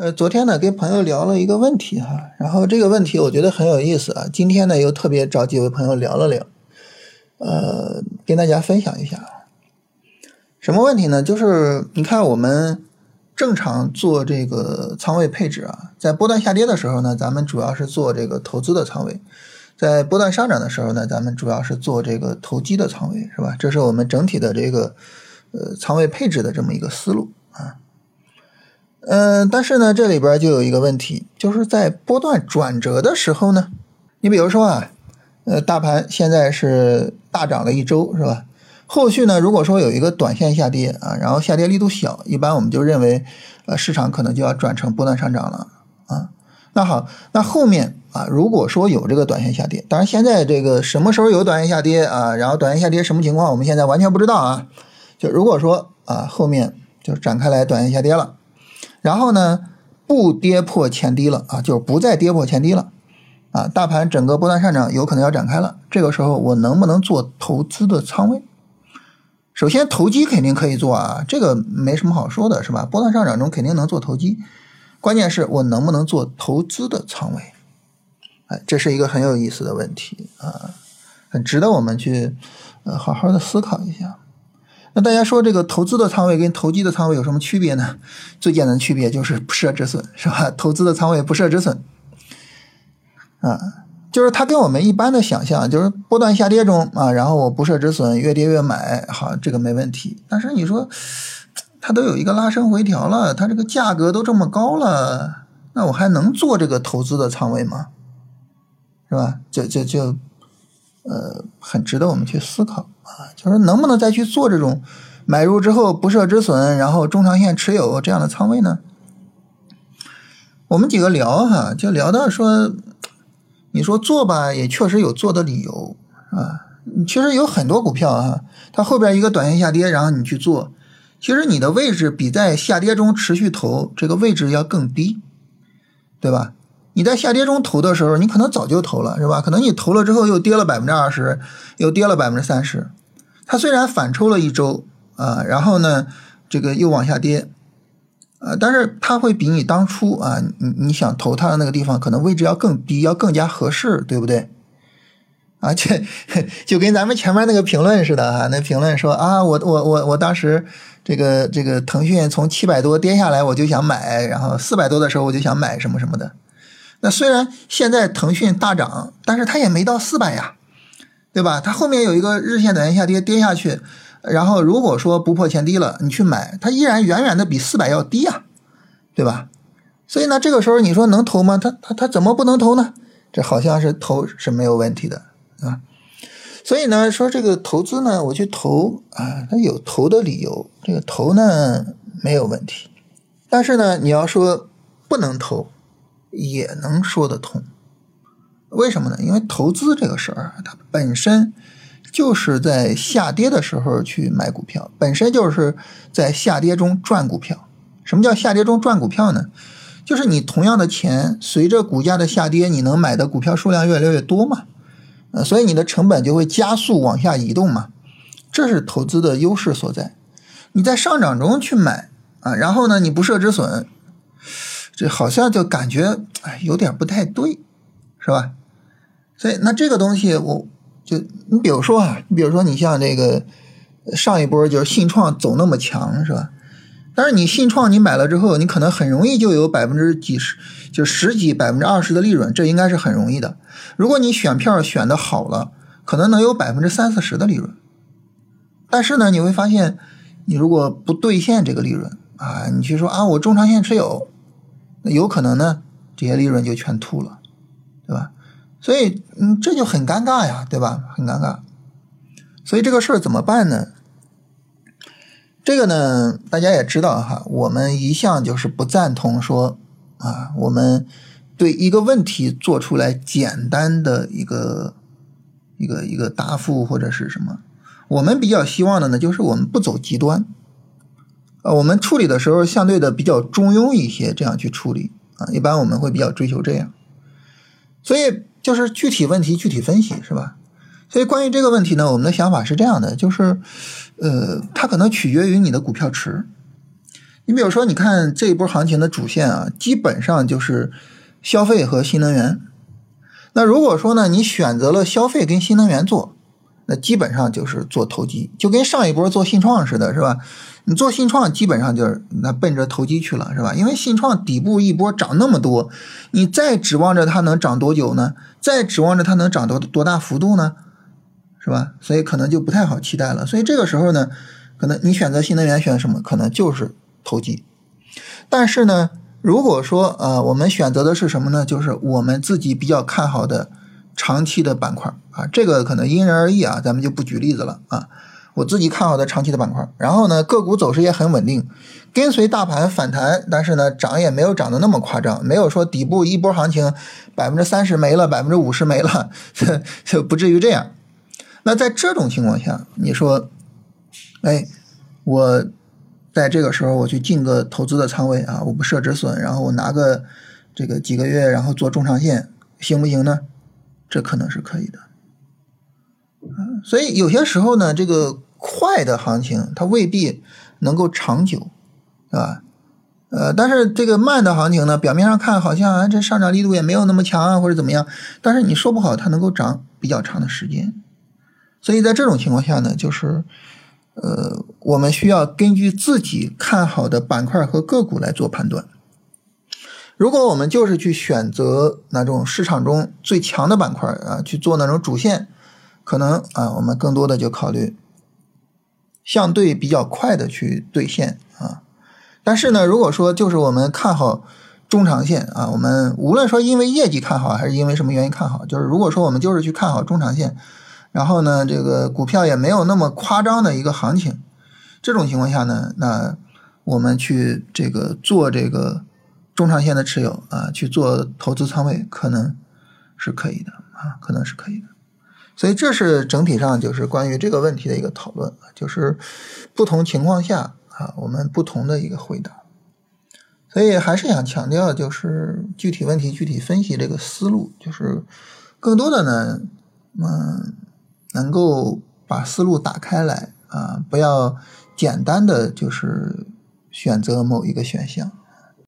呃，昨天呢跟朋友聊了一个问题哈，然后这个问题我觉得很有意思啊，今天呢又特别找几位朋友聊了聊，呃，跟大家分享一下。什么问题呢？就是你看我们正常做这个仓位配置啊，在波段下跌的时候呢，咱们主要是做这个投资的仓位；在波段上涨的时候呢，咱们主要是做这个投机的仓位，是吧？这是我们整体的这个呃仓位配置的这么一个思路啊。嗯，但是呢，这里边就有一个问题，就是在波段转折的时候呢，你比如说啊，呃，大盘现在是大涨了一周，是吧？后续呢，如果说有一个短线下跌啊，然后下跌力度小，一般我们就认为，呃，市场可能就要转成波段上涨了啊。那好，那后面啊，如果说有这个短线下跌，当然现在这个什么时候有短线下跌啊，然后短线下跌什么情况，我们现在完全不知道啊。就如果说啊，后面就展开来短线下跌了。然后呢，不跌破前低了啊，就不再跌破前低了啊，大盘整个波段上涨有可能要展开了。这个时候我能不能做投资的仓位？首先投机肯定可以做啊，这个没什么好说的，是吧？波段上涨中肯定能做投机，关键是我能不能做投资的仓位？哎，这是一个很有意思的问题啊，很值得我们去呃好好的思考一下。那大家说这个投资的仓位跟投机的仓位有什么区别呢？最简单的区别就是不设止损，是吧？投资的仓位不设止损，啊，就是它跟我们一般的想象，就是波段下跌中啊，然后我不设止损，越跌越买，好，这个没问题。但是你说它都有一个拉升回调了，它这个价格都这么高了，那我还能做这个投资的仓位吗？是吧？就就就。呃，很值得我们去思考啊，就是能不能再去做这种买入之后不设止损，然后中长线持有这样的仓位呢？我们几个聊哈，就聊到说，你说做吧，也确实有做的理由啊。其实有很多股票啊，它后边一个短线下跌，然后你去做，其实你的位置比在下跌中持续投这个位置要更低，对吧？你在下跌中投的时候，你可能早就投了，是吧？可能你投了之后又跌了百分之二十，又跌了百分之三十。它虽然反抽了一周啊，然后呢，这个又往下跌，啊，但是它会比你当初啊，你你想投它的那个地方，可能位置要更低，要更加合适，对不对？啊，这就跟咱们前面那个评论似的哈，那评论说啊，我我我我当时这个这个腾讯从七百多跌下来，我就想买，然后四百多的时候我就想买什么什么的。那虽然现在腾讯大涨，但是它也没到四百呀，对吧？它后面有一个日线短线下跌跌下去，然后如果说不破前低了，你去买，它依然远远的比四百要低呀，对吧？所以呢，这个时候你说能投吗？它它它怎么不能投呢？这好像是投是没有问题的啊。所以呢，说这个投资呢，我去投啊，它有投的理由，这个投呢没有问题，但是呢，你要说不能投。也能说得通，为什么呢？因为投资这个事儿，它本身就是在下跌的时候去买股票，本身就是在下跌中赚股票。什么叫下跌中赚股票呢？就是你同样的钱，随着股价的下跌，你能买的股票数量越来越多嘛？呃，所以你的成本就会加速往下移动嘛。这是投资的优势所在。你在上涨中去买啊，然后呢，你不设止损。这好像就感觉哎有点不太对，是吧？所以那这个东西，我就你比如说啊，你比如说你像这个上一波就是信创走那么强，是吧？但是你信创你买了之后，你可能很容易就有百分之几十，就十几百分之二十的利润，这应该是很容易的。如果你选票选的好了，可能能有百分之三四十的利润。但是呢，你会发现，你如果不兑现这个利润啊，你去说啊，我中长线持有。那有可能呢，这些利润就全吐了，对吧？所以，嗯，这就很尴尬呀，对吧？很尴尬。所以这个事儿怎么办呢？这个呢，大家也知道哈，我们一向就是不赞同说啊，我们对一个问题做出来简单的一个一个一个答复或者是什么。我们比较希望的呢，就是我们不走极端。呃，我们处理的时候相对的比较中庸一些，这样去处理啊，一般我们会比较追求这样。所以就是具体问题具体分析，是吧？所以关于这个问题呢，我们的想法是这样的，就是，呃，它可能取决于你的股票池。你比如说，你看这一波行情的主线啊，基本上就是消费和新能源。那如果说呢，你选择了消费跟新能源做，那基本上就是做投机，就跟上一波做信创似的，是吧？你做信创基本上就是那奔着投机去了，是吧？因为信创底部一波涨那么多，你再指望着它能涨多久呢？再指望着它能涨多多大幅度呢？是吧？所以可能就不太好期待了。所以这个时候呢，可能你选择新能源选什么？可能就是投机。但是呢，如果说呃，我们选择的是什么呢？就是我们自己比较看好的长期的板块啊，这个可能因人而异啊，咱们就不举例子了啊。我自己看好的长期的板块，然后呢，个股走势也很稳定，跟随大盘反弹，但是呢，涨也没有涨得那么夸张，没有说底部一波行情百分之三十没了，百分之五十没了，就不至于这样。那在这种情况下，你说，哎，我在这个时候我去进个投资的仓位啊，我不设止损，然后我拿个这个几个月，然后做中长线，行不行呢？这可能是可以的。所以有些时候呢，这个快的行情它未必能够长久，是吧？呃，但是这个慢的行情呢，表面上看好像啊，这上涨力度也没有那么强啊，或者怎么样，但是你说不好它能够涨比较长的时间。所以在这种情况下呢，就是呃，我们需要根据自己看好的板块和个股来做判断。如果我们就是去选择那种市场中最强的板块啊，去做那种主线。可能啊，我们更多的就考虑相对比较快的去兑现啊。但是呢，如果说就是我们看好中长线啊，我们无论说因为业绩看好还是因为什么原因看好，就是如果说我们就是去看好中长线，然后呢，这个股票也没有那么夸张的一个行情，这种情况下呢，那我们去这个做这个中长线的持有啊，去做投资仓位，可能是可以的啊，可能是可以的。所以这是整体上就是关于这个问题的一个讨论就是不同情况下啊，我们不同的一个回答。所以还是想强调，就是具体问题具体分析这个思路，就是更多的呢，嗯，能够把思路打开来啊，不要简单的就是选择某一个选项。